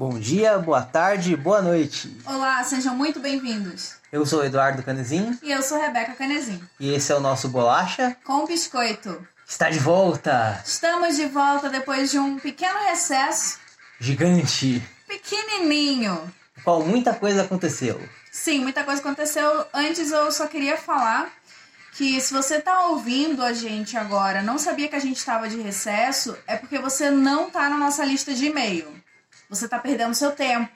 Bom dia, boa tarde, boa noite. Olá, sejam muito bem-vindos. Eu sou Eduardo Canezin E eu sou Rebeca Canezin. e esse é o nosso Bolacha. Com biscoito. Está de volta! Estamos de volta depois de um pequeno recesso, Gigante! pequenininho. No qual muita coisa aconteceu. Sim, muita coisa aconteceu. Antes eu só queria falar que se você tá ouvindo a gente agora, não sabia que a gente estava de recesso, é porque você não tá na nossa lista de e-mail. Você tá perdendo seu tempo.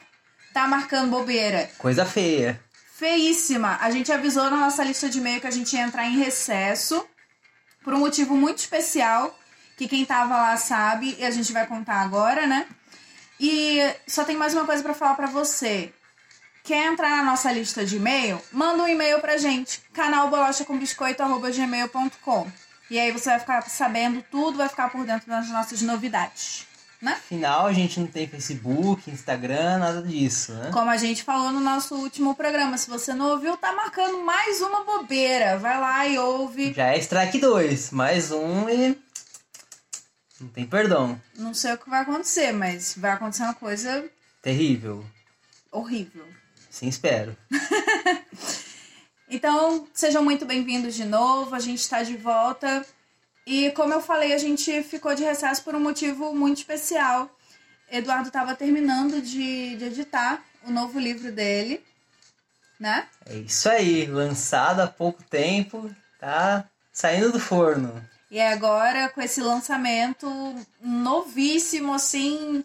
Tá marcando bobeira. Coisa feia. Feíssima. A gente avisou na nossa lista de e-mail que a gente ia entrar em recesso por um motivo muito especial que quem tava lá sabe e a gente vai contar agora, né? E só tem mais uma coisa pra falar pra você. Quer entrar na nossa lista de e-mail? Manda um e-mail pra gente, canalbolachacombiscoito@gmail.com. E aí você vai ficar sabendo tudo, vai ficar por dentro das nossas novidades, né? Afinal, a gente não tem Facebook, Instagram, nada disso, né? Como a gente falou no nosso último programa, se você não ouviu, tá marcando mais uma bobeira. Vai lá e ouve. Já é strike 2, mais um e. Não tem perdão. Não sei o que vai acontecer, mas vai acontecer uma coisa Terrível. horrível. Sim, espero. Então, sejam muito bem-vindos de novo. A gente está de volta. E como eu falei, a gente ficou de recesso por um motivo muito especial. Eduardo estava terminando de, de editar o novo livro dele, né? É isso aí, lançado há pouco tempo, tá saindo do forno. E agora, com esse lançamento novíssimo, assim,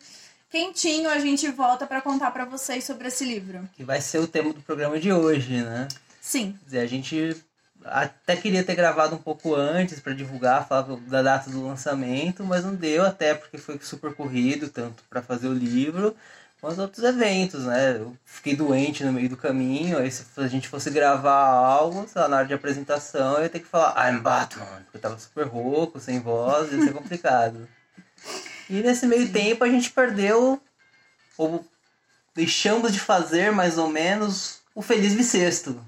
quentinho, a gente volta para contar para vocês sobre esse livro. Que vai ser o tema do programa de hoje, né? Sim, Quer dizer, a gente até queria ter gravado um pouco antes para divulgar, falar da data do lançamento, mas não deu, até porque foi super corrido, tanto para fazer o livro quanto outros eventos, né? Eu fiquei doente no meio do caminho, aí se a gente fosse gravar algo, sei lá, na hora de apresentação, eu ia ter que falar I'm Batman, porque eu tava super rouco, sem voz, ia ser complicado. E nesse meio tempo a gente perdeu, ou deixamos de fazer mais ou menos, o Feliz Bissexto.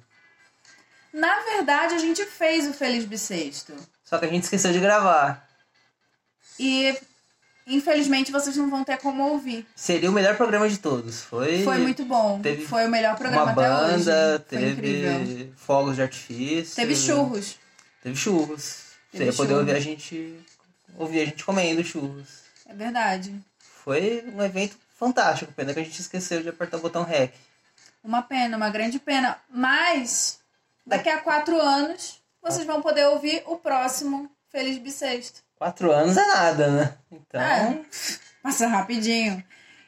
Na verdade a gente fez o Feliz Bissexto. Só que a gente esqueceu de gravar. E infelizmente vocês não vão ter como ouvir. Seria o melhor programa de todos. Foi, Foi muito bom. teve Foi o melhor programa uma até banda, hoje. Foi incrível. teve fogos de artifício. Teve churros. Teve churros. Teve Você ia poder ouvir a gente. Ouvir a gente comendo churros. É verdade. Foi um evento fantástico. Pena que a gente esqueceu de apertar o botão REC. Uma pena, uma grande pena. Mas daqui a quatro anos vocês vão poder ouvir o próximo Feliz Bissexto. Quatro anos é nada, né? Então. É. Passa rapidinho.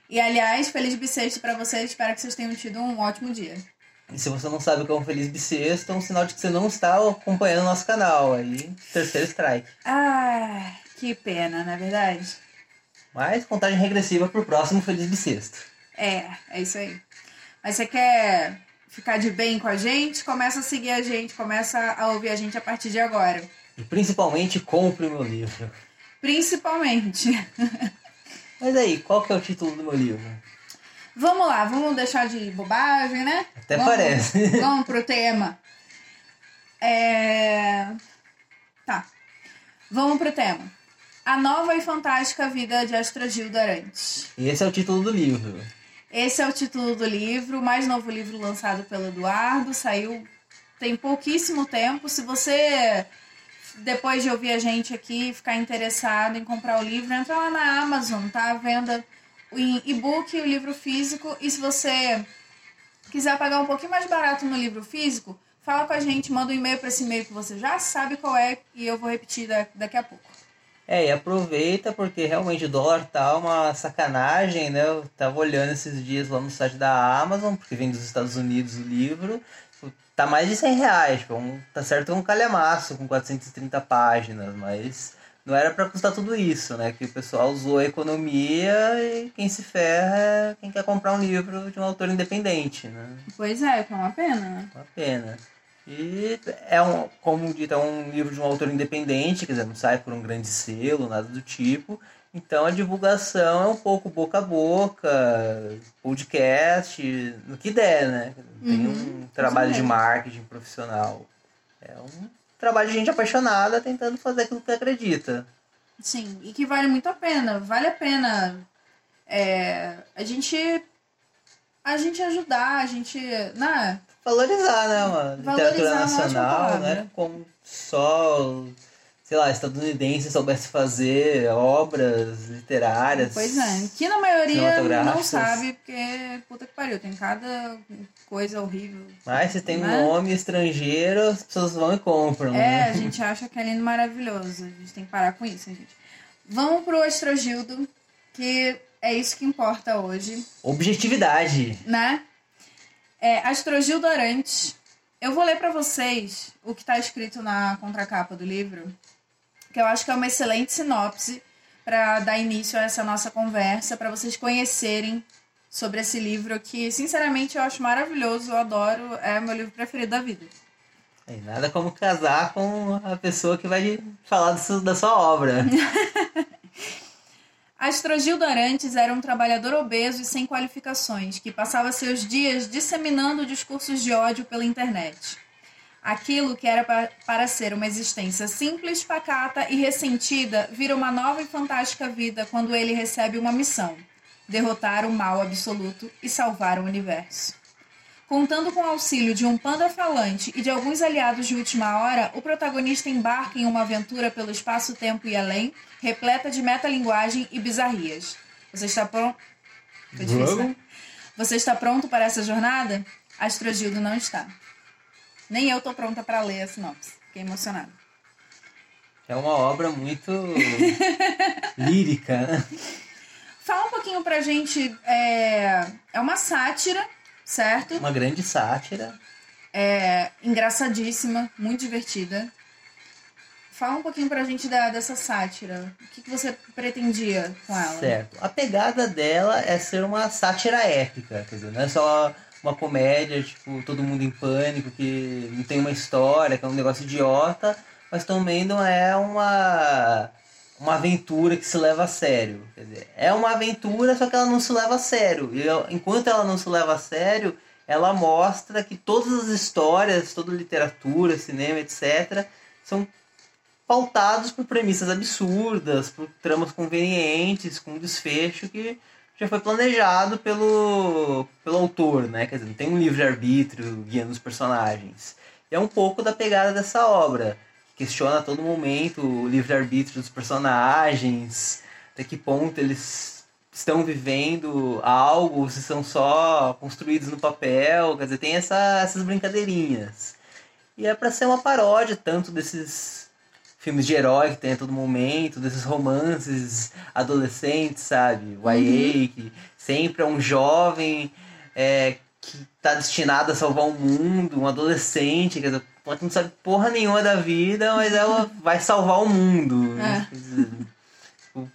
E aliás, feliz bissexto pra vocês. Espero que vocês tenham tido um ótimo dia. E se você não sabe o que é um feliz bissexto, é um sinal de que você não está acompanhando o nosso canal. Aí, terceiro strike. Ah, que pena, não é verdade? Mas contagem regressiva pro próximo feliz bissexto. É, é isso aí. Mas você quer ficar de bem com a gente? Começa a seguir a gente, começa a ouvir a gente a partir de agora. E principalmente compre o meu livro. Principalmente. Mas aí, qual que é o título do meu livro? Vamos lá, vamos deixar de bobagem, né? Até Vamos- parece. Vamos pro tema. É... Tá. Vamos pro tema. A nova e fantástica vida de Astrogildo Arantes. E esse é o título do livro. Esse é o título do livro, o mais novo livro lançado pelo Eduardo. Saiu tem pouquíssimo tempo. Se você, depois de ouvir a gente aqui, ficar interessado em comprar o livro, entra lá na Amazon, tá? Venda o e-book o livro físico. E se você quiser pagar um pouquinho mais barato no livro físico, fala com a gente, manda um e-mail para esse e-mail que você já sabe qual é e eu vou repetir da- daqui a pouco. É, e aproveita porque realmente o dólar tá uma sacanagem, né? Eu tava olhando esses dias lá no site da Amazon, porque vem dos Estados Unidos o livro. Tá mais de 100 reais, tipo, um, tá certo é um calhamaço com 430 páginas, mas não era pra custar tudo isso, né? Que o pessoal usou a economia e quem se ferra é quem quer comprar um livro de um autor independente, né? Pois é, que é uma pena, né? Uma pena. E é um, como dito, é um livro de um autor independente, quer dizer, não sai por um grande selo, nada do tipo. Então a divulgação é um pouco boca a boca, podcast, no que der, né? Tem Uhum, um trabalho de marketing profissional. É um trabalho de gente apaixonada tentando fazer aquilo que acredita. Sim, e que vale muito a pena. Vale a pena é, a gente a gente ajudar, a gente, né? Valorizar, né, mano? Valorizar Literatura é nacional, né? Como só, sei lá, estadunidense soubesse fazer obras literárias. Pois é, que na maioria não sabe, porque puta que pariu, tem cada coisa horrível. Mas se tem um Né? nome estrangeiro, as pessoas vão e compram, É, né? a gente acha que é lindo maravilhoso. A gente tem que parar com isso, gente. Vamos pro Astrogildo, que é isso que importa hoje, Objetividade. né? É, Astrogildo Arantes. Eu vou ler pra vocês o que tá escrito na contracapa do livro, que eu acho que é uma excelente sinopse para dar início a essa nossa conversa, para vocês conhecerem sobre esse livro que, sinceramente, eu acho maravilhoso, eu adoro, é meu livro preferido da vida. E nada como casar com a pessoa que vai falar da sua obra. Astrogildo Arantes era um trabalhador obeso e sem qualificações, que passava seus dias disseminando discursos de ódio pela internet. Aquilo que era pa- para ser uma existência simples, pacata e ressentida vira uma nova e fantástica vida quando ele recebe uma missão: derrotar o mal absoluto e salvar o universo. Contando com o auxílio de um panda falante e de alguns aliados de última hora, o protagonista embarca em uma aventura pelo espaço-tempo e além, repleta de metalinguagem e bizarrias. Você está pronto? Foi difícil, né? Você está pronto para essa jornada? Astrogildo não está. Nem eu tô pronta para ler a sinopse. Fiquei emocionada. É uma obra muito lírica. né? Fala um pouquinho pra gente. É, é uma sátira, certo? Uma grande sátira. É engraçadíssima, muito divertida. Fala um pouquinho pra gente da, dessa sátira. O que, que você pretendia com ela? Certo. A pegada dela é ser uma sátira épica, quer dizer, não é só uma comédia, tipo, todo mundo em pânico, que não tem uma história, que é um negócio idiota, mas também não é uma uma aventura que se leva a sério. Quer dizer, é uma aventura, só que ela não se leva a sério. E enquanto ela não se leva a sério, ela mostra que todas as histórias, toda literatura, cinema, etc., são pautados por premissas absurdas, por tramas convenientes, com um desfecho que já foi planejado pelo, pelo autor, né? Quer dizer, não tem um livre-arbítrio guiando os personagens. E é um pouco da pegada dessa obra. Que Questiona a todo momento o livre-arbítrio dos personagens, até que ponto eles estão vivendo algo, se são só construídos no papel, quer dizer, tem essa, essas brincadeirinhas. E é para ser uma paródia tanto desses filmes de herói que tem a todo momento, desses romances adolescentes, sabe? O YA, que sempre é um jovem é, que tá destinado a salvar o mundo, um adolescente, quer dizer, ela não sabe porra nenhuma da vida, mas ela vai salvar o mundo. É. Quer dizer, o-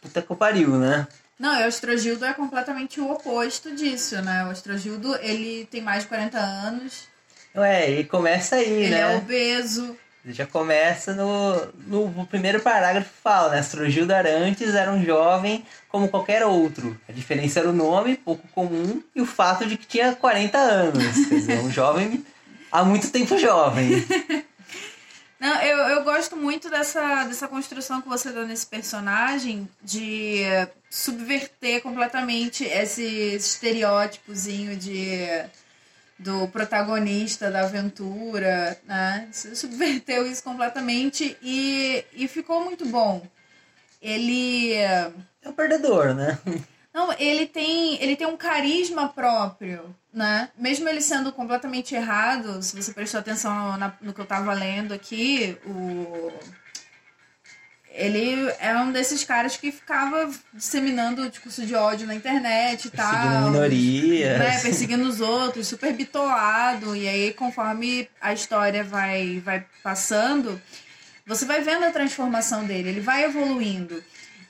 puta que pariu, né? Não, e o Astrogildo é completamente o oposto disso, né? O Astrogildo, ele tem mais de 40 anos, Ué, e começa aí, ele né? é obeso. Já começa no, no, primeiro parágrafo fala, né? Astrogildo Arantes era um jovem como qualquer outro. A diferença era o nome, pouco comum, e o fato de que tinha 40 anos. Quer dizer, um jovem há muito tempo jovem. Não, eu, eu gosto muito dessa, dessa construção que você dá nesse personagem de subverter completamente esse estereótipozinho de do protagonista da aventura, né? Subverteu isso completamente e, e ficou muito bom. Ele É um perdedor, né? não, ele tem, ele tem um carisma próprio, né? Mesmo ele sendo completamente errado, se você prestou atenção no, na- no que eu tava lendo aqui, o ele é um desses caras que ficava disseminando discurso de ódio na internet e Perseguindo tal. minorias. Né, perseguindo os outros, super bitolado. E aí, conforme a história vai, vai passando, você vai vendo a transformação dele, ele vai evoluindo.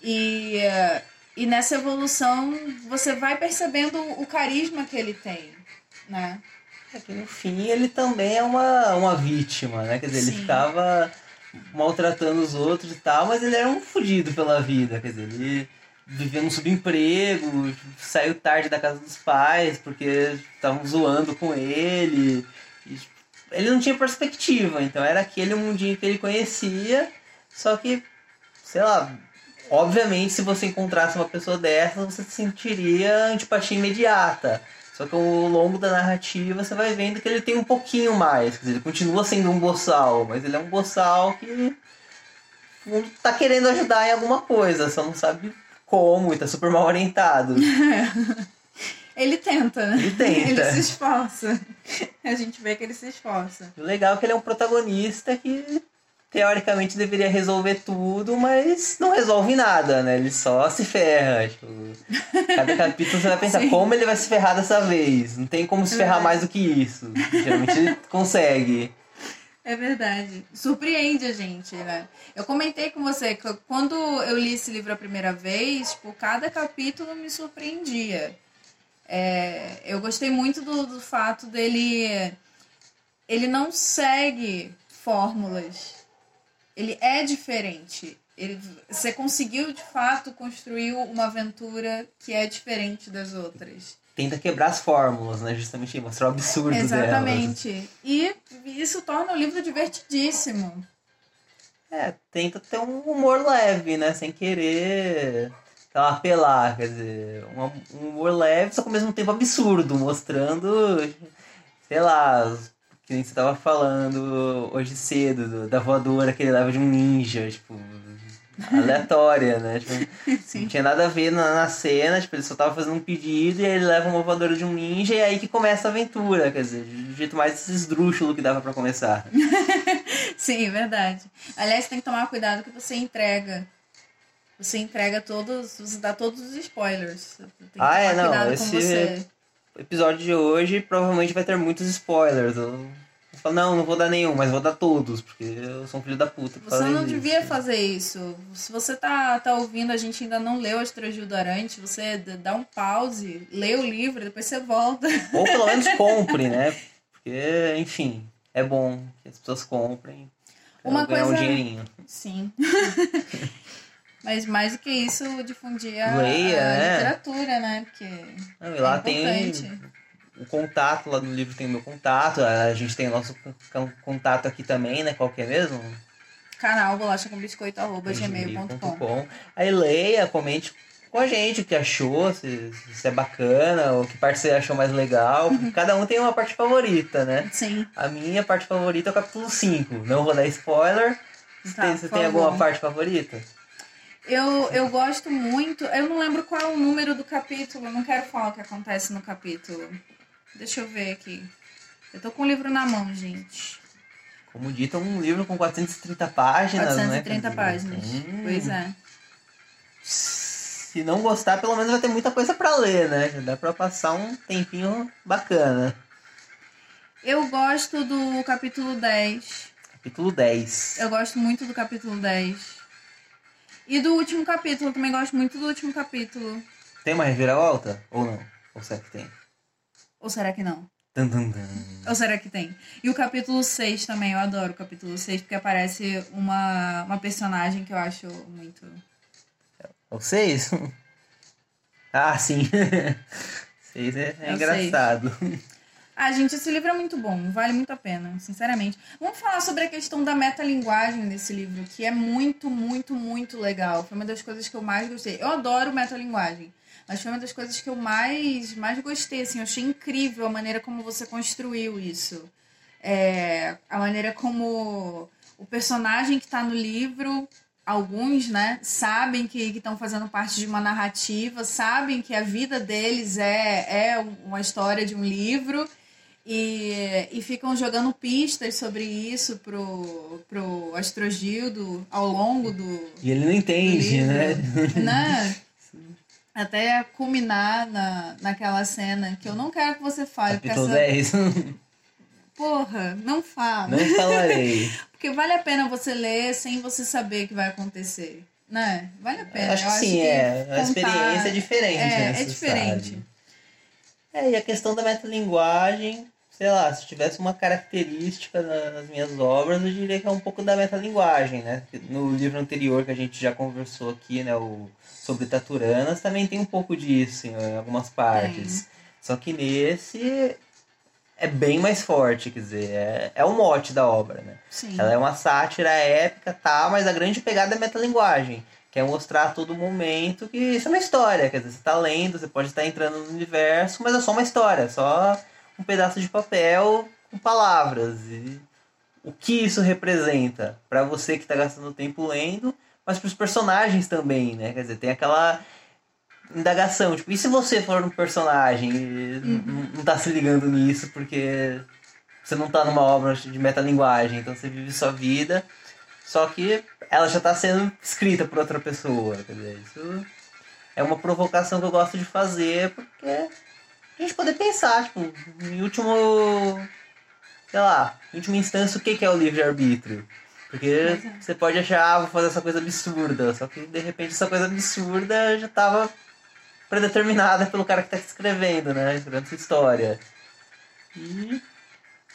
E, eh, e nessa evolução, você vai percebendo o carisma que ele tem, né? É que no fim ele também é uma, uma vítima, né? Quer dizer, ele Sim. ficava maltratando os outros e tal, mas ele era um fudido pela vida, quer dizer, ele vivia num subemprego, saiu tarde da casa dos pais porque estavam zoando com ele. ele não tinha perspectiva, então era aquele mundinho que ele conhecia, só que, sei lá, obviamente, se você encontrasse uma pessoa dessa, você sentiria antipatia imediata. Só que ao longo da narrativa você vai vendo que ele tem um pouquinho mais. Quer dizer, ele continua sendo um boçal, mas ele é um boçal que tá querendo ajudar em alguma coisa, só não sabe como e tá super mal orientado. Ele tenta, né? Ele tenta. Ele se esforça. A gente vê que ele se esforça. O legal é que ele é um protagonista que teoricamente deveria resolver tudo, mas não resolve nada, né? Ele só se ferra. Tipo, cada capítulo você vai pensar como ele vai se ferrar dessa vez. Não tem como se ferrar É. mais do que isso. Geralmente ele consegue. É verdade. Surpreende a gente, né? Eu comentei com você que quando eu li esse livro a primeira vez, por cada capítulo me surpreendia. É, eu gostei muito do, do fato dele. Ele não segue fórmulas. Ele é diferente. Ele, você conseguiu de fato construir uma aventura que é diferente das outras. Tenta quebrar as fórmulas, né? Justamente mostrar o absurdo delas. Exatamente. E isso torna o livro divertidíssimo. É, tenta ter um humor leve, né? Sem querer sei lá, apelar. Quer dizer, um, um humor leve, só que ao mesmo tempo absurdo, mostrando, sei lá, que nem você tava falando hoje cedo, do- da voadora que ele leva de um ninja, tipo, aleatória, né? Tipo, não tinha nada a ver na, na cena, tipo, ele só tava fazendo um pedido e aí ele leva uma voadora de um ninja e é aí que começa a aventura, quer dizer, do jeito mais esdrúxulo que dava pra começar. Sim, verdade. Aliás, tem que tomar cuidado que você entrega. Você entrega todos, você dá todos os spoilers. Tem que Ah, é, tomar não, cuidado esse- com você. O episódio de hoje provavelmente vai ter muitos spoilers. Eu, falo, não, não vou dar nenhum, mas vou dar todos, porque eu sou um filho da puta. Você não isso. devia fazer isso. Se você tá, tá ouvindo, a gente ainda não leu Astrogil do Arante, você dá um pause, lê o livro, depois você volta. Ou pelo menos compre, né? Porque, enfim, é bom que as pessoas comprem. Uma ganhar um coisa- dinheirinho. Sim. Mas mais do que isso, difundir a, Leia, a né? literatura, né? Porque Não, e lá é tem o contato, lá no livro tem o meu contato, a gente tem o nosso con- contato aqui também, né? Qual que é mesmo? Canal bolacha com biscoito arroba gmail.com. Aí leia, comente com a gente o que achou, se, se é bacana, ou que parte você achou mais legal. porque Cada um tem uma parte favorita, né? Sim. A minha parte favorita é o capítulo 5. Não vou dar spoiler. Você Tá, tem, você tem alguma parte favorita? Eu, eu gosto muito. Eu não lembro qual é o número do capítulo. eu Não quero falar o que acontece no capítulo. Deixa eu ver aqui. Eu tô com o livro na mão, gente. Como dito, é um livro com 430 páginas, 430 né? páginas. Hum, Pois é. Se não gostar, pelo menos vai ter muita coisa pra ler, né? Já Dá pra passar um tempinho bacana. Eu gosto do capítulo 10. Capítulo 10. Eu gosto muito do capítulo 10. E do último capítulo, eu também gosto muito do último capítulo. Tem uma reviravolta? Ou não? Ou será que tem? Ou será que não? Dun, dun, dun. Ou será que tem? E o capítulo 6 também, eu adoro o capítulo 6, porque aparece uma, uma personagem que eu acho muito. O 6? ah, sim. 6 é, é É engraçado. Ah, gente, esse livro é muito bom, vale muito a pena, sinceramente. Vamos falar sobre a questão da metalinguagem desse livro, que é muito, muito, muito legal. Foi uma das coisas que eu mais gostei. Eu adoro metalinguagem, mas foi uma das coisas que eu mais, mais gostei, assim. Eu achei incrível a maneira como você construiu isso. É, a maneira como o personagem que tá no livro, alguns, né, sabem que estão fazendo parte de uma narrativa, sabem que a vida deles é, é uma história de um livro e, e ficam jogando pistas sobre isso pro, pro Astrogildo ao longo do, E ele não entende, né? né? Até culminar na, naquela cena que eu não quero que você fale, Capítulo essa, 10. porra, não fala. não falarei. Porque vale a pena você ler sem você saber o que vai acontecer. Né? Vale a pena. acho que Eu sim, é. A contar- experiência é diferente. É, né, é diferente. sabe. É, e a questão da metalinguagem, sei lá, se tivesse uma característica na- nas minhas obras, eu diria que é um pouco da metalinguagem, né? No livro anterior que a gente já conversou aqui, né, o sobre Taturanas, também tem um pouco disso em algumas partes. Só que nesse é bem mais forte, quer dizer, é, é o mote da obra, né? Sim. Ela é uma sátira épica, tá, mas a grande pegada é metalinguagem. quer mostrar a todo momento que isso é uma história. Quer dizer, você está lendo, você pode estar entrando no universo, mas é só uma história, só um pedaço de papel com palavras. E o que isso representa para você que está gastando tempo lendo, mas para os personagens também, né? Quer dizer, tem aquela indagação, tipo, e se você for um personagem e uhum. não tá se ligando nisso porque você não tá numa obra de metalinguagem, então você vive sua vida, só que ela já tá sendo escrita por outra pessoa, quer dizer, isso é uma provocação que eu gosto de fazer, porque a gente poder pensar, tipo, em último, sei lá, em última instância, o que é o livre-arbítrio? Porque você pode achar, ah, vou fazer essa coisa absurda, só que de repente essa coisa absurda já tava predeterminada pelo cara que está escrevendo, né? Escrevendo essa história. E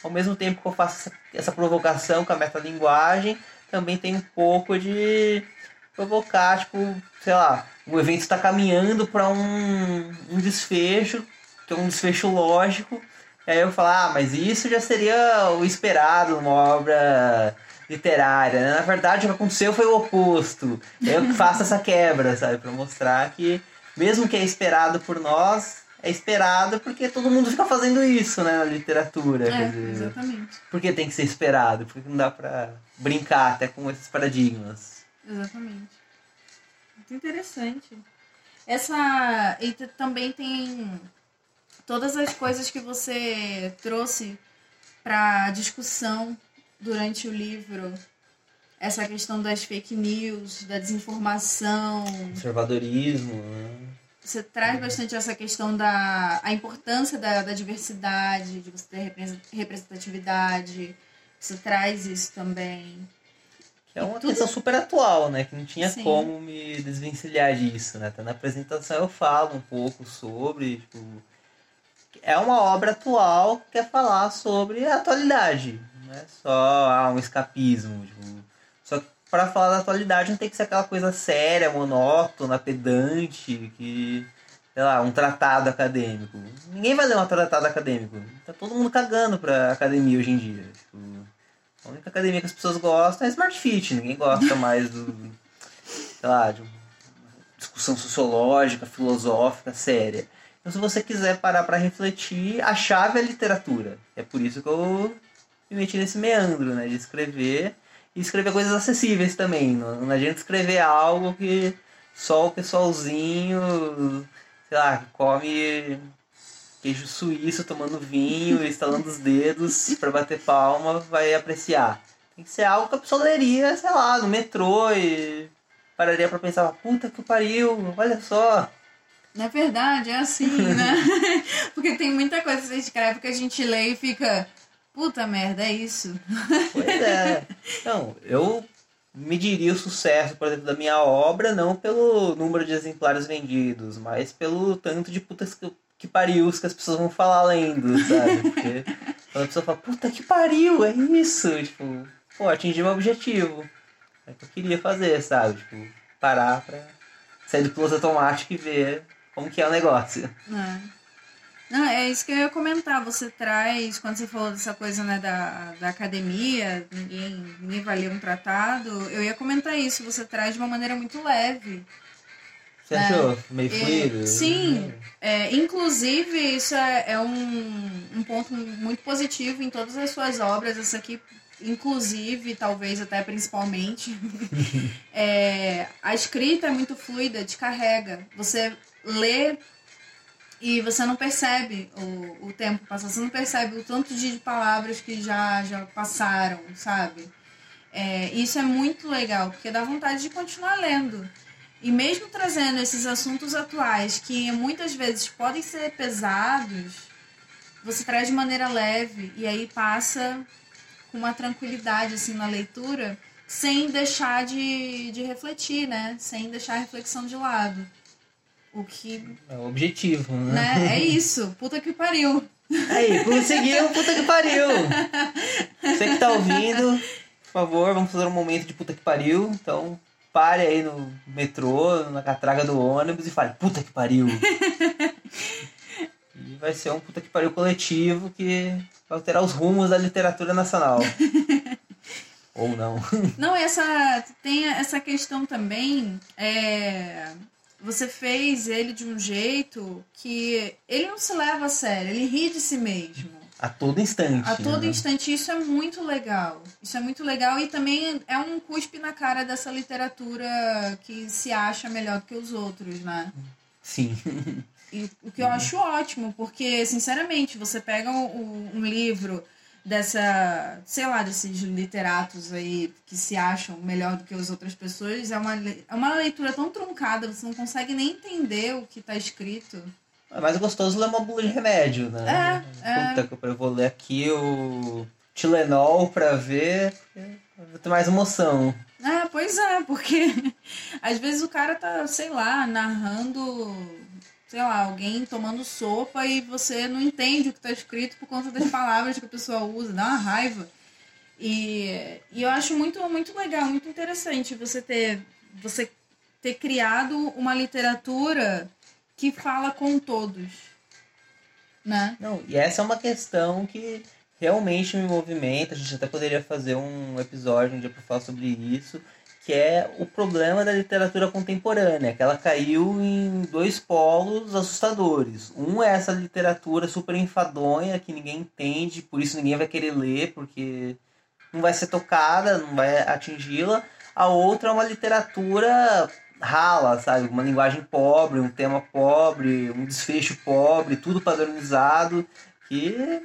ao mesmo tempo que eu faço essa, essa provocação com a metalinguagem, também tem um pouco de provocar, tipo, sei lá, o evento está caminhando para um, um desfecho, que é um desfecho lógico. E aí eu falo, ah, mas isso já seria o esperado numa obra literária. Né? Na verdade, o que aconteceu foi o oposto. Eu faço essa quebra, sabe? Para mostrar que mesmo que é esperado por nós, é esperado porque todo mundo fica fazendo isso, né, na literatura. É, dizer, exatamente. Porque tem que ser esperado, porque não dá pra brincar até com esses paradigmas. Exatamente. Muito interessante. Essa. E também tem todas as coisas que você trouxe para discussão durante o livro essa questão das fake news, da desinformação. Conservadorismo, né? Você traz bastante essa questão da a importância da, da diversidade, de você ter representatividade. Você traz isso também. É uma tudo... questão super atual, né? Que não tinha Sim. como me desvencilhar disso, né? Até na apresentação eu falo um pouco sobre. Tipo, é uma obra atual que quer falar sobre a atualidade. Não é só ah, um escapismo. Tipo, só que pra falar da atualidade não tem que ser aquela coisa séria, monótona, pedante, que. Sei lá, um tratado acadêmico. Ninguém vai ler um tratado acadêmico. Tá todo mundo cagando pra academia hoje em dia. Tipo, a única academia que as pessoas gostam é Smart Fit. Ninguém gosta mais do. sei lá, de discussão sociológica, filosófica, séria. Então, se você quiser parar para refletir, a chave é a literatura. É por isso que eu me meti nesse meandro, né? De escrever e escrever coisas acessíveis também. Não, não adianta escrever algo que só o pessoalzinho, sei lá, come queijo suíço tomando vinho, estalando os dedos para bater palma, vai apreciar. Tem que ser algo que a pessoa leria, sei lá, no metrô e pararia para pensar, puta que pariu, olha só. Na verdade, é assim, né? Porque tem muita coisa que você escreve que a gente lê e fica, Puta merda, é isso. Pois é. Não, eu mediria o sucesso, por exemplo, da minha obra não pelo número de exemplares vendidos, mas pelo tanto de putas que, que pariu que as pessoas vão falar lendo, sabe? Porque quando a pessoa fala, puta que pariu, é isso. Tipo, pô, atingi meu objetivo. É o que eu queria fazer, sabe? Tipo, parar pra sair do piloto automático e ver como que é o negócio. É. Não, é isso que eu ia comentar. Você traz, quando você falou dessa coisa né, da, da academia, ninguém, ninguém vai ler um tratado, eu ia comentar isso. Você traz de uma maneira muito leve. Você né? achou meio fluido? Sim. É, inclusive, isso é, é um, um ponto muito positivo em todas as suas obras. Essa aqui, inclusive, talvez até principalmente. é, a escrita é muito fluida, te carrega. Você lê e você não percebe o, o tempo passar, você não percebe o tanto de palavras que já, já passaram, sabe? É, isso é muito legal, porque dá vontade de continuar lendo. E mesmo trazendo esses assuntos atuais, que muitas vezes podem ser pesados, você traz de maneira leve e aí passa com uma tranquilidade assim na leitura, sem deixar de, de refletir, né? Sem deixar a reflexão de lado. O que. É o objetivo, né? né? É isso. Puta que pariu. Aí, conseguiu, puta que pariu. Você que tá ouvindo, por favor, vamos fazer um momento de puta que pariu. Então, pare aí no metrô, na catraga do ônibus e fale, puta que pariu. e vai ser um puta que pariu coletivo que alterar os rumos da literatura nacional. Ou não. Não, essa tem essa questão também. É, você fez ele de um jeito que ele não se leva a sério, ele ri de si mesmo. A todo instante. A todo né? instante. Isso é muito legal. Isso é muito legal e também é um cuspe na cara dessa literatura que se acha melhor do que os outros, né? Sim. E, o que eu acho ótimo, porque, sinceramente, você pega um, um livro dessa, sei lá, desses literatos aí que se acham melhor do que as outras pessoas, é uma, é uma leitura tão truncada, você não consegue nem entender o que tá escrito. É mais gostoso ler uma bula de remédio, né? É, é. Puta, eu vou ler aqui o Tilenol pra ver. Vou ter mais emoção. É, pois é, porque às vezes o cara tá, sei lá, narrando, sei lá, alguém tomando sopa e você não entende o que tá escrito por conta das palavras que a pessoa usa, dá uma raiva. E, e eu acho muito, muito legal, muito interessante você ter, você ter criado uma literatura que fala com todos, né? Não, e essa é uma questão que realmente me movimenta. A gente até poderia fazer um episódio um dia para falar sobre isso, que é o problema da literatura contemporânea, que ela caiu em dois polos assustadores. Um é essa literatura super enfadonha que ninguém entende, por isso ninguém vai querer ler, porque não vai ser tocada, não vai atingi-la. A outra é uma literatura rala, sabe? Uma linguagem pobre, um tema pobre, um desfecho pobre, tudo padronizado, que,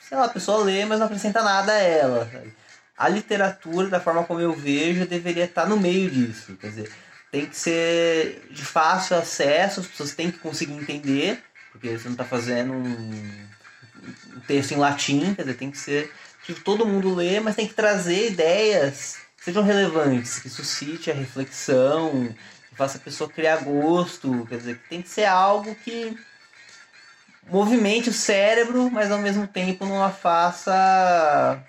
sei lá, a pessoa lê, mas não acrescenta nada a ela. Sabe? A literatura, da forma como eu vejo, deveria estar no meio disso. Quer dizer, tem que ser de fácil acesso, as pessoas têm que conseguir entender, porque você não está fazendo um, texto em latim, quer dizer, tem que ser que todo mundo lê, mas tem que trazer ideias que sejam relevantes, que suscite a reflexão, que faça a pessoa criar gosto, quer dizer, que tem que ser algo que movimente o cérebro, mas ao mesmo tempo não a faça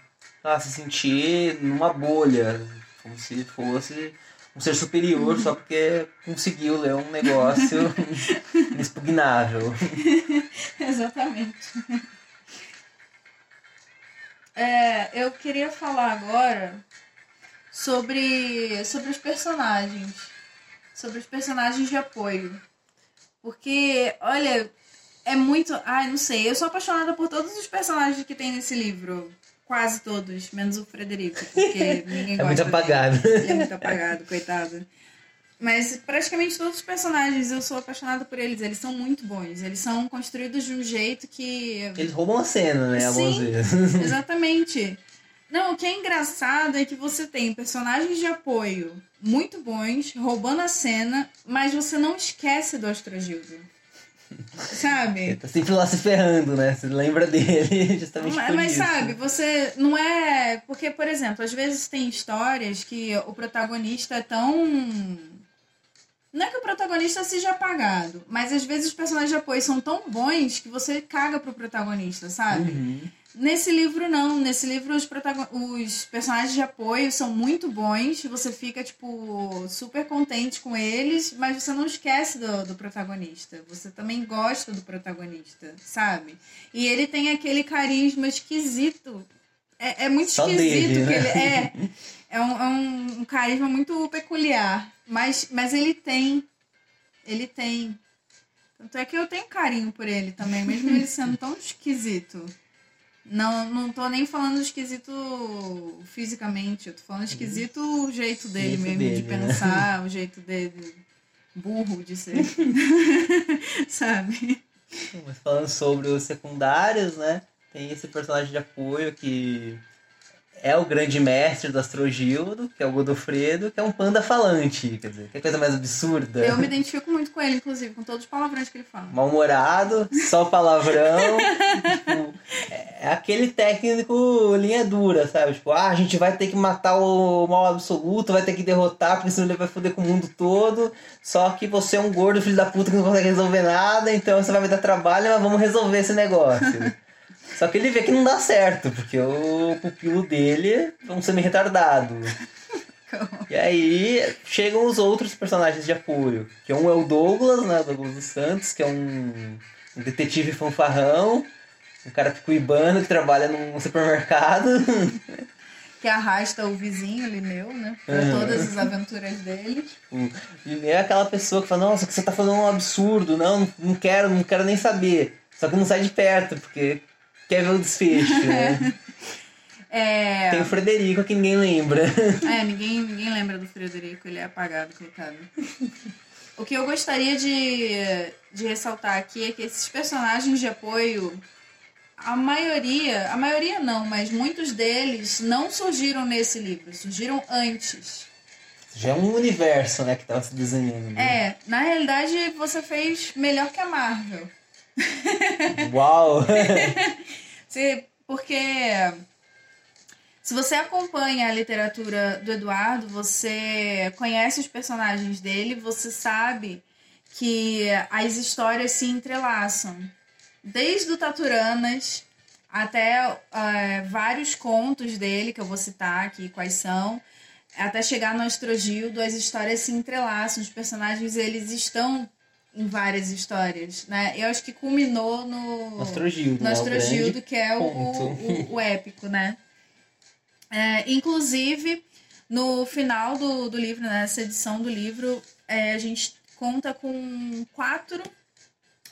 ah, se sentir numa bolha, como se fosse um ser superior só porque conseguiu ler um negócio inexpugnável. Exatamente. É, eu queria falar agora sobre, sobre os personagens. Sobre os personagens de apoio. Porque, olha, é muito. Ai, não sei. Eu sou apaixonada por todos os personagens que tem nesse livro. Quase todos, menos o Frederico, porque ninguém gosta É muito dele. apagado. Ele é muito apagado, coitado. Mas praticamente todos os personagens eu sou apaixonada por eles. Eles são muito bons. Eles são construídos de um jeito que. Eles roubam a cena, né? Algumas Sim. vezes. Exatamente. Não, o que é engraçado é que você tem personagens de apoio muito bons, roubando a cena, mas você não esquece do Astrogildo. Sabe? Ele tá sempre lá se ferrando, né? Você lembra dele justamente Mas, por mas isso. sabe, você não é. Porque, por exemplo, às vezes tem histórias que o protagonista é tão. Não é que o protagonista seja apagado, mas às vezes os personagens de apoio são tão bons que você caga pro protagonista, sabe? Uhum. Nesse livro, não. Nesse livro, os, protagon... os personagens de apoio são muito bons. Você fica, tipo, super contente com eles, mas você não esquece do, do protagonista. Você também gosta do protagonista, sabe? E ele tem aquele carisma esquisito. É, é muito Só esquisito dele, que né? ele é. É um, é um, um carisma muito peculiar. Mas, mas ele tem. Ele tem. Tanto é que eu tenho carinho por ele também, mesmo ele sendo tão esquisito. Não, não tô nem falando esquisito fisicamente, eu tô falando esquisito o jeito dele Jeito mesmo dele, de né? pensar, o jeito dele burro de ser. Sabe? Mas falando sobre os secundários, né? Tem esse personagem de apoio que é o grande mestre do Astrogildo, que é o Godofredo, que é um panda falante. Quer dizer, que coisa mais absurda. Eu me identifico muito com ele, inclusive, com todos os palavrões que ele fala. Mal-humorado, só palavrão. tipo, é aquele técnico linha dura, sabe? Tipo, ah, a gente vai ter que matar o mal absoluto, vai ter que derrotar, porque senão ele vai foder com o mundo todo. Só que você é um gordo filho da puta que não consegue resolver nada, então você vai me dar trabalho, mas vamos resolver esse negócio. Só que ele vê que não dá certo, porque o pupilo dele é um semi-retardado. E aí chegam os outros personagens de apoio, que um é o Douglas, né, Douglas dos Santos, que é um, um detetive fanfarrão, um cara picuibano que trabalha num supermercado. que arrasta o vizinho Lineu, né? Pra Uhum. todas as aventuras dele. O Lineu é aquela pessoa que fala, nossa, que você tá falando um absurdo, não, não quero, não quero nem saber. Só que não sai de perto, porque quer ver o desfecho, né? É, Tem o Frederico que ninguém lembra. é ninguém, ninguém lembra do Frederico, ele é apagado, coitado. O que eu gostaria de, de ressaltar aqui é que esses personagens de apoio, a maioria, a maioria não, mas muitos deles não surgiram nesse livro, surgiram antes. Já é um universo, né, que tava se desenhando. né? É, na realidade você fez melhor que a Marvel. Uau! Se- porque se você acompanha a literatura do Eduardo, você conhece os personagens dele, você sabe que as histórias se entrelaçam. Desde o Taturanas até eh, vários contos dele, que eu vou citar aqui quais são, até chegar no Astrogildo, as histórias se entrelaçam, os personagens eles estão em várias histórias, né? Eu acho que culminou no Astrogildo, no né? Astrogildo, que é o, o, o épico, né? É, inclusive, no final do, do livro, nessa edição do livro, é, a gente conta com quatro.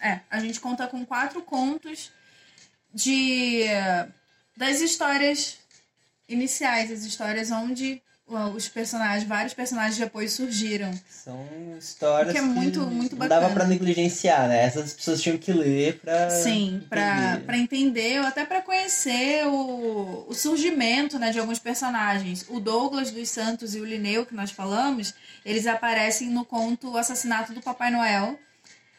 É, a gente conta com quatro contos de das histórias iniciais, as histórias onde ó, os personagens, vários personagens de apoio surgiram. São histórias que é muito- muito não dava bacana. pra negligenciar, né? Essas pessoas tinham que ler pra Sim, pra, entender. ou até pra conhecer o, o surgimento né, de alguns personagens. O Douglas dos Santos e o Linneu, que nós falamos, eles aparecem no conto O Assassinato do Papai Noel,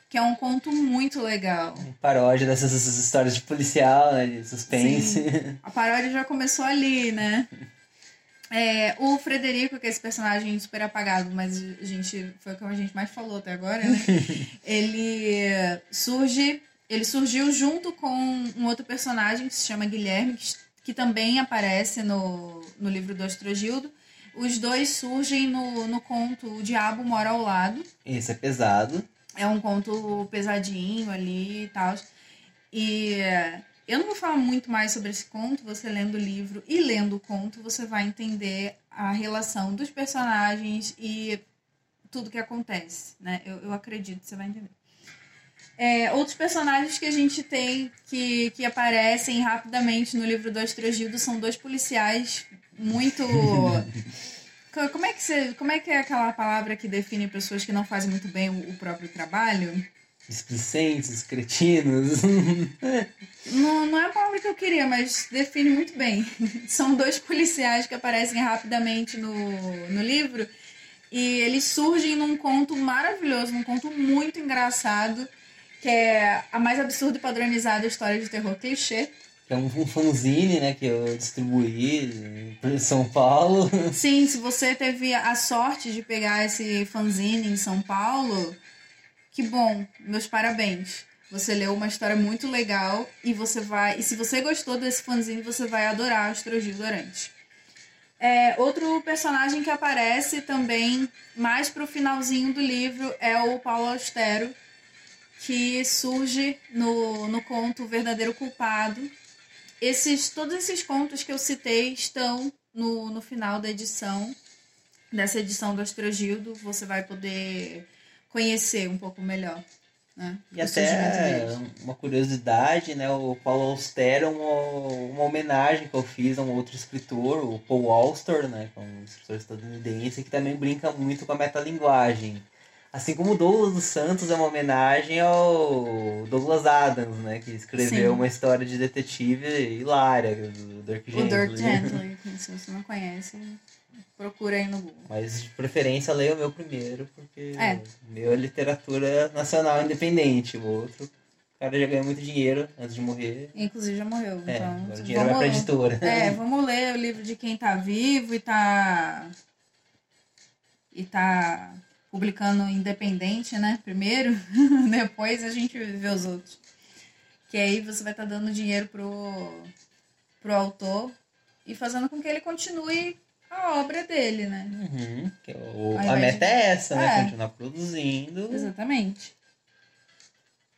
que é um conto muito legal. paródia dessas essas histórias de policial, né? De suspense. A paródia já começou ali, né? É, o Frederico, que é esse personagem super apagado, mas a gente foi o que a gente mais falou até agora, né? ele surge, ele surgiu junto com um outro personagem que se chama Guilherme, que, que também aparece no, no livro do Astrogildo. Os dois surgem no, no conto O Diabo Mora ao Lado. Esse é pesado. É um conto pesadinho ali e tal. E eu não vou falar muito mais sobre esse conto. Você lendo o livro e lendo o conto, você vai entender a relação dos personagens e tudo que acontece, né? Eu, eu acredito que você vai entender. É, outros personagens que a gente tem que, que aparecem rapidamente no livro do Astrogildo são dois policiais muito. Co- Como é, que você, como é que é aquela palavra que define pessoas que não fazem muito bem o, o próprio trabalho? Displicentes, cretinos. Não, não é a palavra que eu queria, mas define muito bem. São dois policiais que aparecem rapidamente no, no livro e eles surgem num conto maravilhoso, num conto muito engraçado, que é a mais absurda e padronizada história de terror clichê. É um, um fanzine, né? Que eu distribuí em São Paulo. Sim, se você teve a sorte de pegar esse fanzine em São Paulo, que bom, meus parabéns. Você leu uma história muito legal e você vai. E se você gostou desse fanzine, você vai adorar Astrogil Dorante. É, outro personagem que aparece também mais pro finalzinho do livro é o Paulo Austero, que surge no, no conto O Verdadeiro Culpado. Esses, todos esses contos que eu citei estão no, no final da edição, dessa edição do Astrogildo, você vai poder conhecer um pouco melhor. Né, E até uma curiosidade, né? O Paulo Auster é uma, uma homenagem que eu fiz a um outro escritor, o Paul Auster, né? Que é um escritor estadunidense que também brinca muito com a metalinguagem. Assim como o Douglas dos Santos é uma homenagem ao Douglas Adams, né? Que escreveu Sim. uma história de detetive hilária, do Dirk O Gently. Dirk Gently, se você não conhece, procura aí no Google. Mas de preferência leia o meu primeiro, porque É. o meu é literatura nacional independente. O outro, o cara já ganhou muito dinheiro antes de morrer. Inclusive já morreu. É, então, agora o dinheiro vai pra editora. É, vamos ler o livro de quem tá vivo e tá. E tá publicando independente, né? Primeiro, depois a gente vê os outros. Que aí você vai estar dando dinheiro pro, pro autor e fazendo com que ele continue a obra dele, né? Uhum, o- a meta de- é essa, né? É. Continuar produzindo. Exatamente.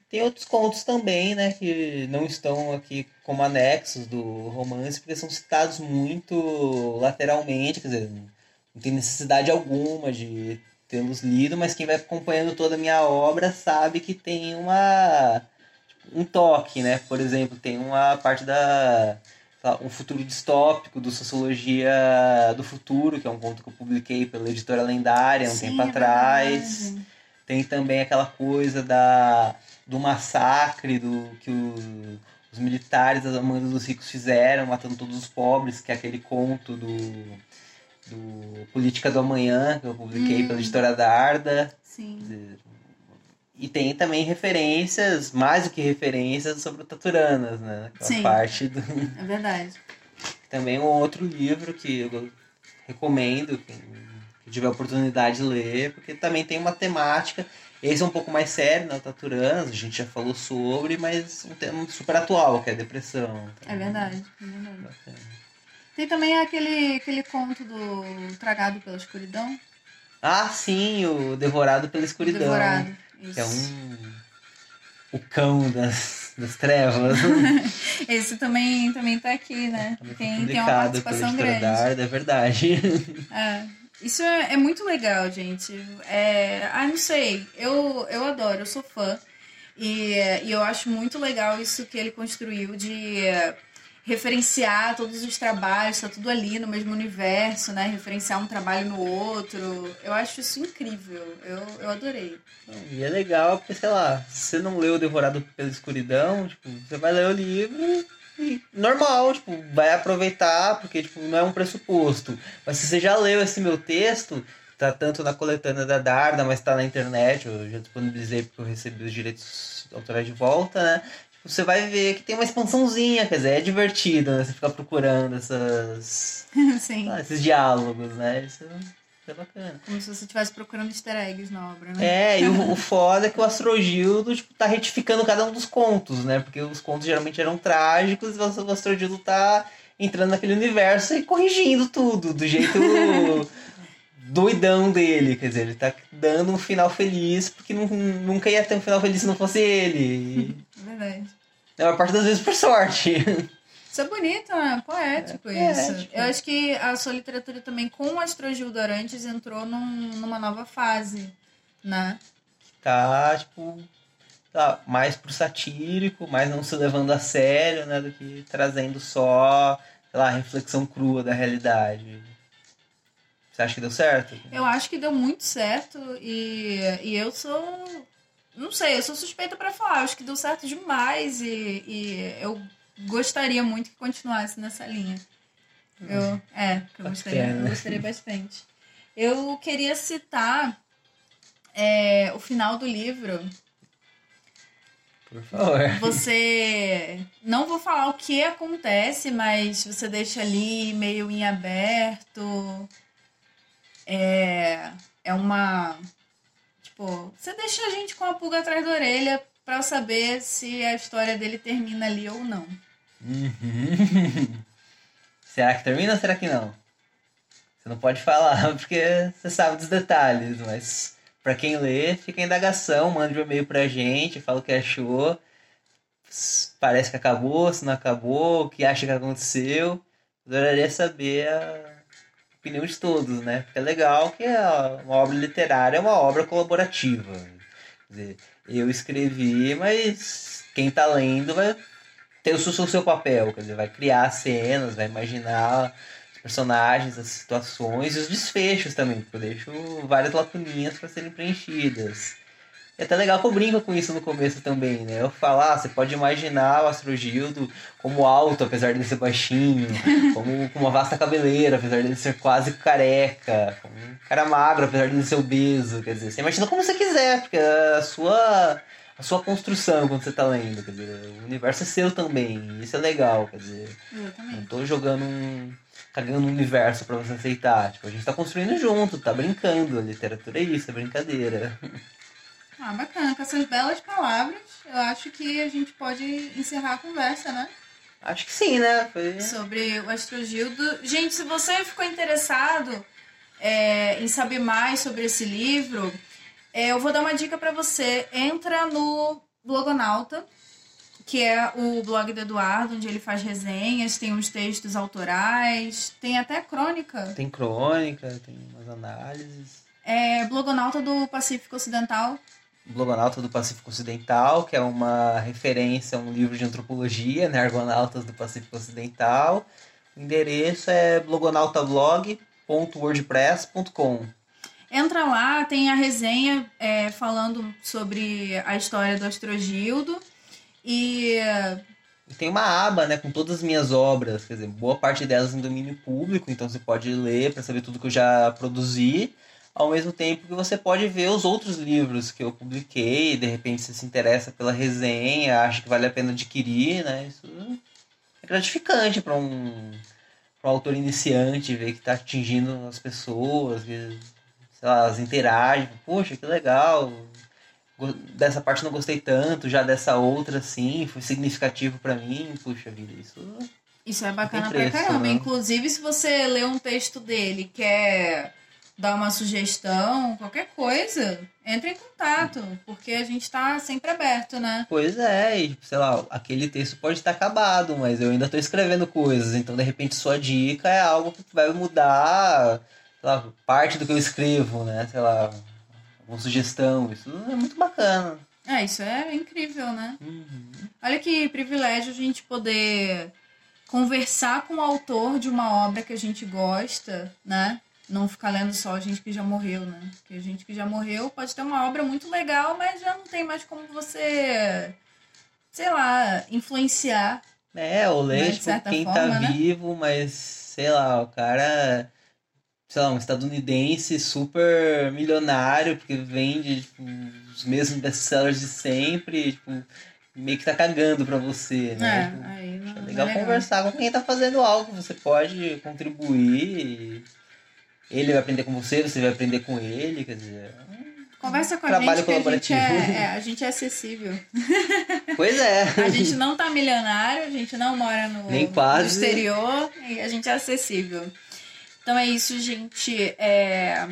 Tem outros contos também, né, que não estão aqui como anexos do romance, porque são citados muito lateralmente, quer dizer, não tem necessidade alguma de tê-los lido, mas quem vai acompanhando toda a minha obra sabe que tem uma um toque, né? Por exemplo, tem uma parte da um futuro distópico do Sociologia do Futuro, que é um conto que eu publiquei pela editora Lendária um Sim, tempo é atrás. Tem também aquela coisa da, do massacre do que o- os militares das Amandas dos Ricos fizeram, matando todos os pobres, que é aquele conto do, do Política do Amanhã, que eu publiquei Hum. pela editora Darda. Sim. E tem também referências, mais do que referências, sobre o Taturanas, né? Aquela Sim. parte do, É verdade. também um outro livro que eu recomendo, quem tiver oportunidade de ler, porque também tem uma temática. Esse é um pouco mais sério, né? o Taturanos, a gente já falou sobre, mas um tema super atual, que é a depressão. É verdade. É verdade. Bacana. Tem também aquele, aquele conto do Tragado pela Escuridão. Ah, sim, o Devorado pela Escuridão. Devorado. Isso. Que é um. O cão das, das trevas. Esse também, também tá aqui, né? Foi Tem, tem uma participação grande. Darda, é verdade. É. Isso é, é muito legal, gente. É, ah, não sei. Eu, eu adoro, eu sou fã. E, e eu acho muito legal isso que ele construiu de referenciar todos os trabalhos, tá tudo ali no mesmo universo, né? Referenciar um trabalho no outro. Eu acho isso incrível. Eu, eu adorei. E é legal porque, sei lá, se você não leu Devorado pela Escuridão, tipo, você vai ler o livro e normal, tipo, vai aproveitar, porque tipo, não é um pressuposto. Mas se você já leu esse meu texto, tá tanto na coletânea da Darda, mas tá na internet, eu já disponibilizei porque eu recebi os direitos autorais de volta, né? Você vai ver que tem uma expansãozinha, quer dizer, é divertido, né? Você ficar procurando essas, ah, esses diálogos, né? Isso, é bacana. Como se você estivesse procurando easter eggs na obra, né? É, e o, o foda é que o Astrogildo, tipo, tá retificando cada um dos contos, né? Porque os contos geralmente eram trágicos e o Astrogildo tá entrando naquele universo e corrigindo tudo, do jeito doidão dele. Quer dizer, ele tá dando um final feliz, porque nu- nunca ia ter um final feliz se não fosse ele. É verdade. E, a maior parte das vezes por sorte. Isso é bonito, né? Poético É, isso. poético. Eu acho que a sua literatura também, com o Astrogildo Arantes, entrou num- numa nova fase, né? tá, tipo, tá, mais pro satírico, mais não se levando a sério, né, do que trazendo só, sei lá, reflexão crua da realidade. Você acha que deu certo? Eu acho que deu muito certo e, e eu sou. Não sei, eu sou suspeita pra falar. Eu acho que deu certo demais e, e eu gostaria muito que continuasse nessa linha. Eu, é, eu gostaria, eu gostaria bastante. Eu queria citar é, o final do livro. Por favor. Você. Não vou falar o que acontece, mas você deixa ali meio em aberto. É. É uma. Tipo, você deixa a gente com a pulga atrás da orelha pra saber se a história dele termina ali ou não. Uhum. será que termina ou será que não? Você não pode falar porque você sabe dos detalhes, mas pra quem lê, fica a indagação, manda um e-mail pra gente, fala o que achou. Parece que acabou, se não acabou, o que acha que aconteceu. Adoraria saber a opinião de todos, né? Porque é legal que uma obra literária é uma obra colaborativa. Quer dizer, eu escrevi, mas quem tá lendo vai ter o seu, o seu papel, quer dizer, vai criar cenas, vai imaginar os personagens, as situações e os desfechos também, porque eu deixo várias lacuninhas para serem preenchidas. É até legal que eu brinco com isso no começo também, né? Eu falo, ah, você pode imaginar o Astrogildo como alto, apesar dele ser baixinho, como com uma vasta cabeleira, apesar dele ser quase careca, como um cara magro, apesar dele ser obeso, quer dizer, você imagina como você quiser, porque a sua a sua construção quando você tá lendo, quer dizer, o universo é seu também, isso é legal, quer dizer, não Exatamente. tô jogando um. cagando um universo pra você aceitar. Tipo, a gente tá construindo junto, tá brincando. A literatura é isso, é brincadeira. Ah, bacana. Com essas belas palavras, eu acho que a gente pode encerrar a conversa, né? Acho que sim, né? Foi... sobre o Astrogildo. Gente, se você ficou interessado é, em saber mais sobre esse livro, é, eu vou dar uma dica para você. Entra no Blogonauta, que é o blog do Eduardo, onde ele faz resenhas, tem uns textos autorais, tem até crônica. Tem crônica, tem umas análises. É Blogonauta do Pacífico Ocidental. Blogonauta do Pacífico Ocidental, que é uma referência a um livro de antropologia, né? Argonautas do Pacífico Ocidental. O endereço é blogonautablog.wordpress.com. Entra lá, tem a resenha é, falando sobre a história do Astrogildo. E E tem uma aba, né, com todas as minhas obras, quer dizer, boa parte delas em domínio público, então você pode ler para saber tudo que eu já produzi, ao mesmo tempo que você pode ver os outros livros que eu publiquei, de repente você se interessa pela resenha, acha que vale a pena adquirir, né? Isso é gratificante para um, pra um autor iniciante ver que está atingindo as pessoas, que sei lá, elas interagem, poxa, que legal, dessa parte não gostei tanto, já dessa outra sim, foi significativo pra mim, puxa vida, isso isso é bacana preço, pra caramba. né? Inclusive, se você lê um texto dele e quer dar uma sugestão, qualquer coisa, entre em contato, porque a gente tá sempre aberto, né? Pois é, e, sei lá, aquele texto pode estar acabado, mas eu ainda estou escrevendo coisas, então de repente sua dica é algo que vai mudar, sei lá, parte do que eu escrevo, né? Sei lá, uma sugestão, isso é muito bacana. É, isso é incrível, né? Uhum. Olha que privilégio a gente poder conversar com o autor de uma obra que a gente gosta, né? Não ficar lendo só gente que já morreu, né? Porque a gente que já morreu pode ter uma obra muito legal, mas já não tem mais como você, sei lá, influenciar. É, ou Né, ler, tipo, quem forma, tá né? vivo, mas, sei lá, o cara, sei lá, um estadunidense super milionário, porque vende, tipo, os mesmos best-sellers de sempre, tipo, meio que tá cagando pra você, né? Tipo, É, aí não, é legal é conversar com quem tá fazendo algo, você pode contribuir, ele vai aprender com você, você vai aprender com ele, quer dizer... Conversa com a Trabalho gente que a gente, é, colaborativo. é, a gente é acessível. Pois é. A gente não tá milionário, a gente não mora no, Nem no quase. exterior e a gente é acessível. Então é isso, gente. É,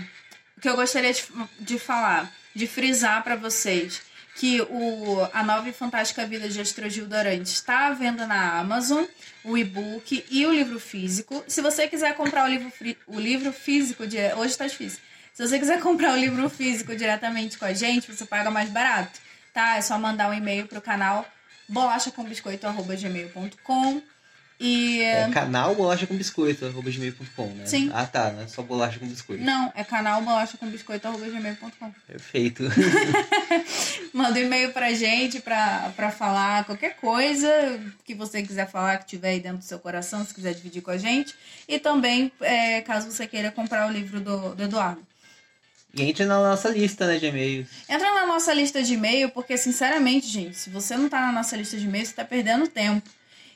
o que eu gostaria de, de falar, de frisar pra vocês, que o, a nova e fantástica vida de Astrogil Dorante está à venda na Amazon, o e-book e o livro físico. Se você quiser comprar o livro, o livro físico, de, hoje tá difícil. Se você quiser comprar o livro físico diretamente com a gente, você paga mais barato, tá? É só mandar um e-mail pro canal bolachacombiscoito.gmail.com e... É canal bolacha com biscoito, arroba gmail.com, né? Sim. Ah tá, não é só bolacha com biscoito. Não, é canal bolachacombiscoito.gmail.com Perfeito. Manda um e-mail pra gente pra, pra falar qualquer coisa que você quiser falar, que tiver aí dentro do seu coração, se quiser dividir com a gente. E também, é, caso você queira comprar o livro do, do Eduardo. E entre na nossa lista, né, de e-mails. Entra na nossa lista de e-mail, porque, sinceramente, gente, se você não tá na nossa lista de e-mail, você tá perdendo tempo.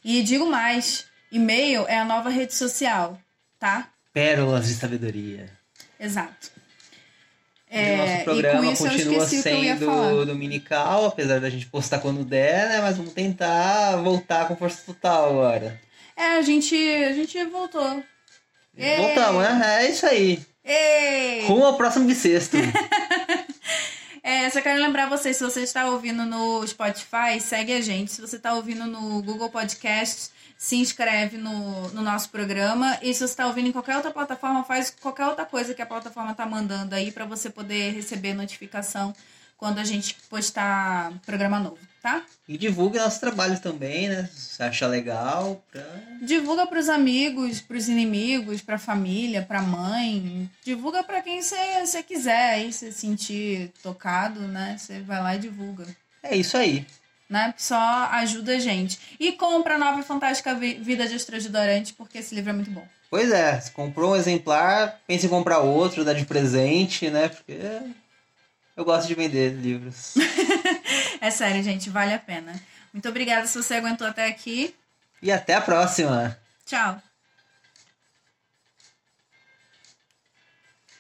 E digo mais, e-mail é a nova rede social, tá? Pérolas de sabedoria. Exato. o É, nosso e programa continua o sendo dominical, apesar da gente postar quando der, né? Mas vamos tentar voltar com força total agora. É, a gente, a gente voltou. Voltamos, né? É isso aí. Ei! Rumo ao próximo bissexto. É, só quero lembrar vocês, se você está ouvindo no Spotify, segue a gente. Se você está ouvindo no Google Podcasts, se inscreve no, no nosso programa. E se você está ouvindo em qualquer outra plataforma, faz qualquer outra coisa que a plataforma tá mandando aí para você poder receber notificação quando a gente postar programa novo, tá? e divulgue nossos trabalhos também, né? Se você achar legal. Pra... Divulga pros amigos, pros inimigos, pra família, pra mãe. Divulga pra quem você quiser aí, se sentir tocado, né? Você vai lá e divulga. É isso aí. né? Só ajuda a gente. E compra a Nova e Fantástica Vi- Vida de Estragidorante, porque esse livro é muito bom. Pois é, se comprou um exemplar, pense em comprar outro, dar de presente, né? Porque eu gosto de vender livros. É sério, gente, vale a pena. Muito obrigada se você aguentou até aqui. e até a próxima! Tchau.